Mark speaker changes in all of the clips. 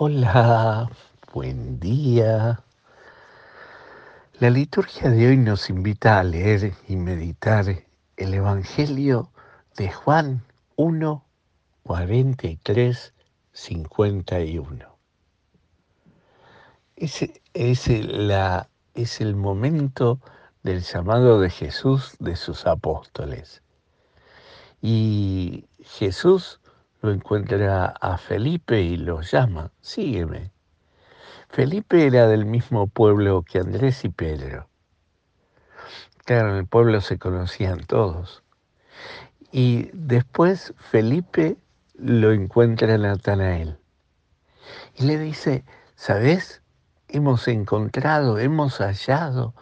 Speaker 1: Hola, buen día. La liturgia de hoy nos invita a leer y meditar el Evangelio de Juan 1, 43, 51. Es, es, la, es el momento del llamado de Jesús de sus apóstoles. Y Jesús lo encuentra a Felipe y lo llama, sígueme. Felipe era del mismo pueblo que Andrés y Pedro. Claro, en el pueblo se conocían todos. Y después Felipe lo encuentra a Natanael. Y le dice, ¿sabes? Hemos encontrado, hemos hallado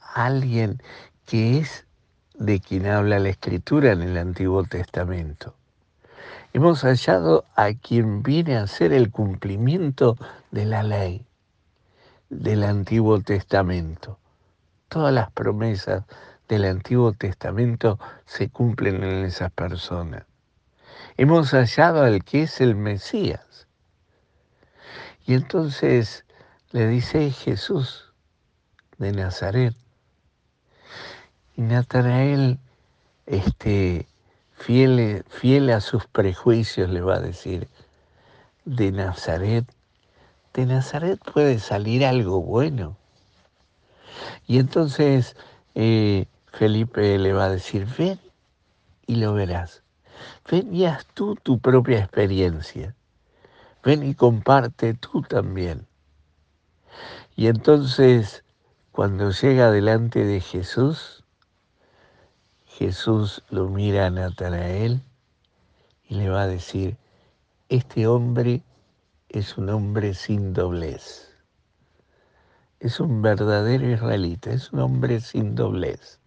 Speaker 1: a alguien que es de quien habla la escritura en el Antiguo Testamento hemos hallado a quien viene a ser el cumplimiento de la ley del Antiguo Testamento. Todas las promesas del Antiguo Testamento se cumplen en esas personas. Hemos hallado al que es el Mesías. Y entonces le dice Jesús de Nazaret. Y Natanael este, fiel, fiel a sus prejuicios, le va a decir, de Nazaret, de Nazaret puede salir algo bueno. Y entonces eh, Felipe le va a decir, ven y lo verás. Ven y haz tú tu propia experiencia. Ven y comparte tú también. Y entonces, cuando llega delante de Jesús, Jesús lo mira a Natanael y le va a decir, este hombre es un hombre sin doblez. Es un verdadero israelita, es un hombre sin doblez.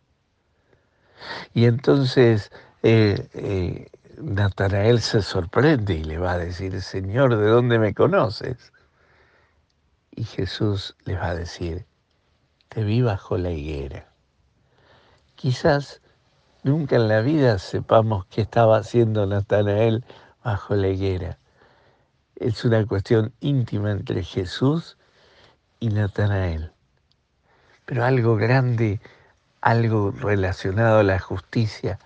Speaker 1: Y entonces eh, eh, Natanael se sorprende y le va a decir, Señor, ¿de dónde me conoces? Y Jesús le va a decir, te vi bajo la higuera. Quizás Nunca en la vida sepamos qué estaba haciendo Natanael bajo la higuera. Es una cuestión íntima entre Jesús y Natanael. Pero algo grande, algo relacionado a la justicia,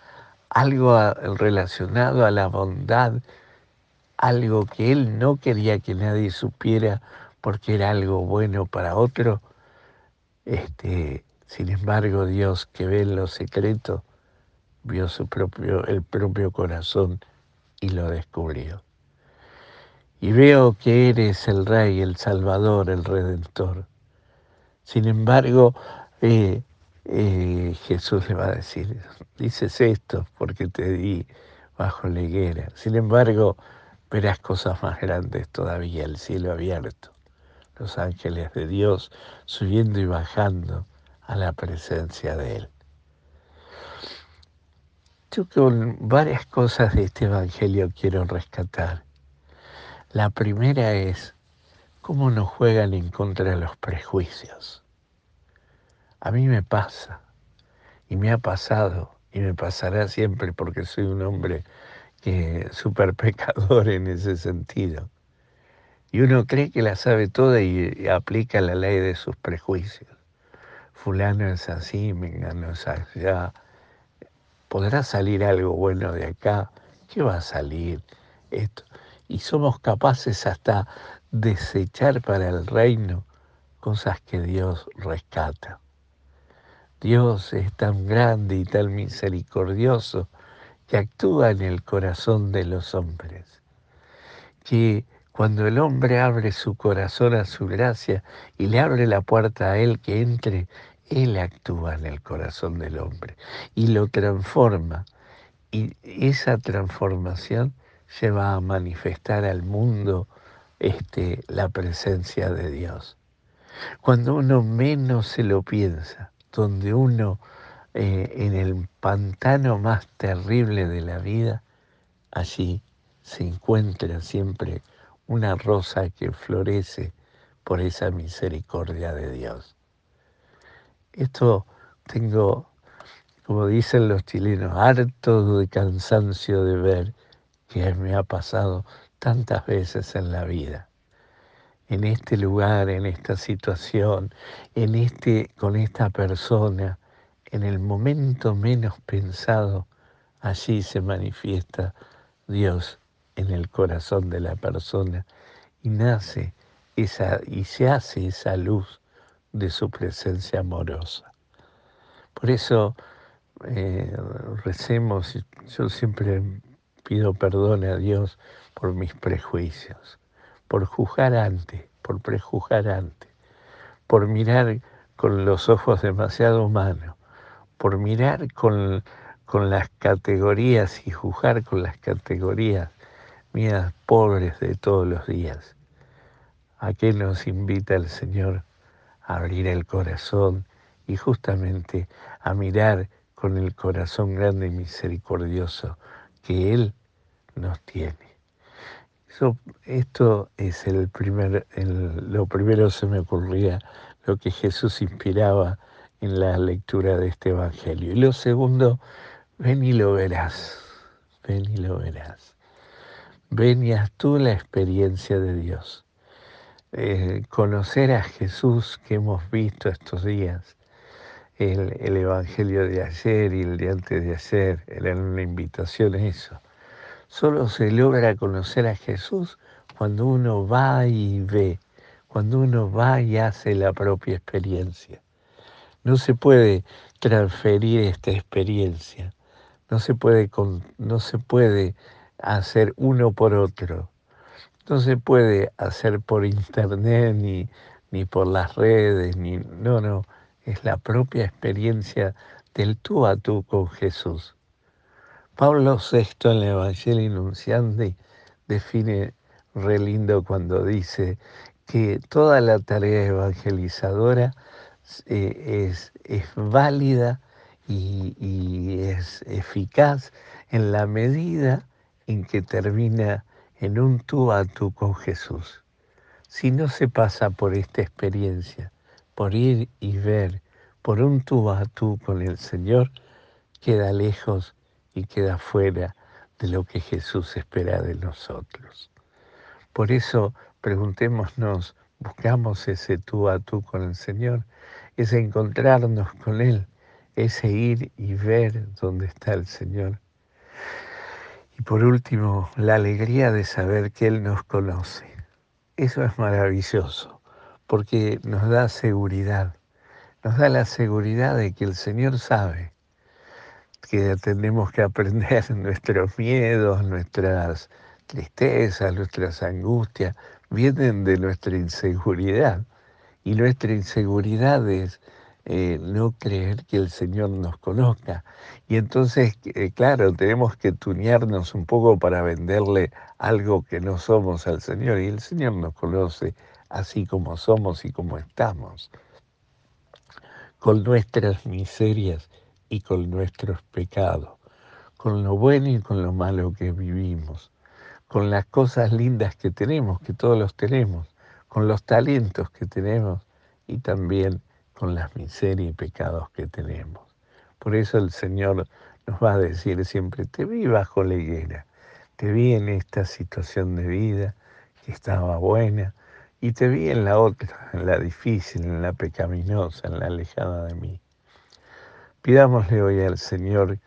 Speaker 1: algo relacionado a la bondad, algo que él no quería que nadie supiera porque era algo bueno para otro. Este, sin embargo, Dios que ve en lo secreto, vio su propio, el propio corazón y lo descubrió. Y veo que eres el Rey, el Salvador, el Redentor. Sin embargo, eh, eh, Jesús le va a decir, dices esto porque te di bajo la higuera. Sin embargo, verás cosas más grandes todavía, el cielo abierto, los ángeles de Dios subiendo y bajando a la presencia de Él con varias cosas de este Evangelio quiero rescatar. La primera es cómo nos juegan en contra de los prejuicios. A mí me pasa, y me ha pasado, y me pasará siempre porque soy un hombre que súper pecador en ese sentido. Y uno cree que la sabe toda y, aplica la ley de sus prejuicios. Fulano es así, mengano es allá ¿Podrá salir algo bueno de acá? ¿Qué va a salir? Esto. Y somos capaces hasta desechar para el reino cosas que Dios rescata. Dios es tan grande y tan misericordioso que actúa en el corazón de los hombres, que cuando el hombre abre su corazón a su gracia y le abre la puerta a Él que entre, él actúa en el corazón del hombre y lo transforma. Y esa transformación lleva a manifestar al mundo este, la presencia de Dios. Cuando uno menos se lo piensa, donde uno eh, en el pantano más terrible de la vida, allí se encuentra siempre una rosa que florece por esa misericordia de Dios. Esto tengo, como dicen los chilenos, harto de cansancio de ver que me ha pasado tantas veces en la vida. en este lugar, en esta situación, en este, con esta persona, en el momento menos pensado, allí se manifiesta Dios en el corazón de la persona y nace esa y se hace esa luz de su presencia amorosa. Por eso eh, recemos, yo siempre pido perdón a Dios por mis prejuicios, por juzgar antes, por prejuzgar antes, por mirar con los ojos demasiado humanos, por mirar con, con las categorías y juzgar con las categorías mías pobres de todos los días. ¿A qué nos invita el Señor? Abrir el corazón y justamente a mirar con el corazón grande y misericordioso que Él nos tiene. esto es el primer, lo primero se me ocurría, lo que Jesús inspiraba en la lectura de este Evangelio. Y lo segundo, ven y lo verás, ven y lo verás. Ven y haz tú la experiencia de Dios. Eh, conocer a Jesús que hemos visto estos días, el, el, Evangelio de ayer y el de antes de ayer, eran una invitación a eso. Solo se logra conocer a Jesús cuando uno va y ve, cuando uno va y hace la propia experiencia. No se puede transferir esta experiencia, no se puede, no se puede hacer uno por otro, no se puede hacer por internet ni, ni por las redes, ni, no, no, es la propia experiencia del tú a tú con Jesús. Pablo VI en el Evangelio Inunciante define re lindo cuando dice que toda la tarea evangelizadora eh, es, es, válida y, y, es eficaz en la medida en que termina en un tú a tú con Jesús. Si no se pasa por esta experiencia, por ir y ver, por un tú a tú con el Señor, queda lejos y queda fuera de lo que Jesús espera de nosotros. Por eso preguntémonos, buscamos ese tú a tú con el Señor, ese encontrarnos con Él, ese ir y ver dónde está el Señor. Y por último, la alegría de saber que Él nos conoce. Eso es maravilloso, porque nos da seguridad, nos da la seguridad de que el Señor sabe que tenemos que aprender nuestros miedos, nuestras tristezas, nuestras angustias, vienen de nuestra inseguridad. Y nuestra inseguridad es eh, no creer que el Señor nos conozca. Y entonces, eh, claro, tenemos que tuñarnos un poco para venderle algo que no somos al Señor. Y el Señor nos conoce así como somos y como estamos, con nuestras miserias y con nuestros pecados, con lo bueno y con lo malo que vivimos con las cosas lindas que tenemos, que todos los tenemos, con los talentos que tenemos y también con las miserias y pecados que tenemos. Por eso el Señor nos va a decir siempre, te vi bajo la higuera, te vi en esta situación de vida que estaba buena y te vi en la otra, en la difícil, en la pecaminosa, en la alejada de mí. Pidámosle hoy al Señor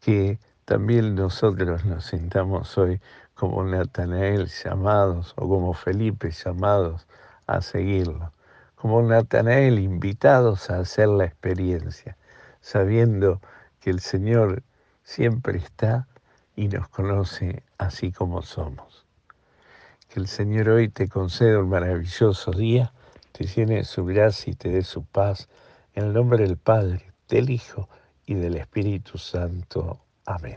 Speaker 1: que también nosotros nos sintamos hoy como Natanael llamados o como Felipe llamados a seguirlo, como Natanael invitados a hacer la experiencia, sabiendo que el Señor siempre está y nos conoce así como somos. Que el Señor hoy te conceda un maravilloso día, te llene su gracia y te dé su paz, en el nombre del Padre, del Hijo y del Espíritu Santo. Amén.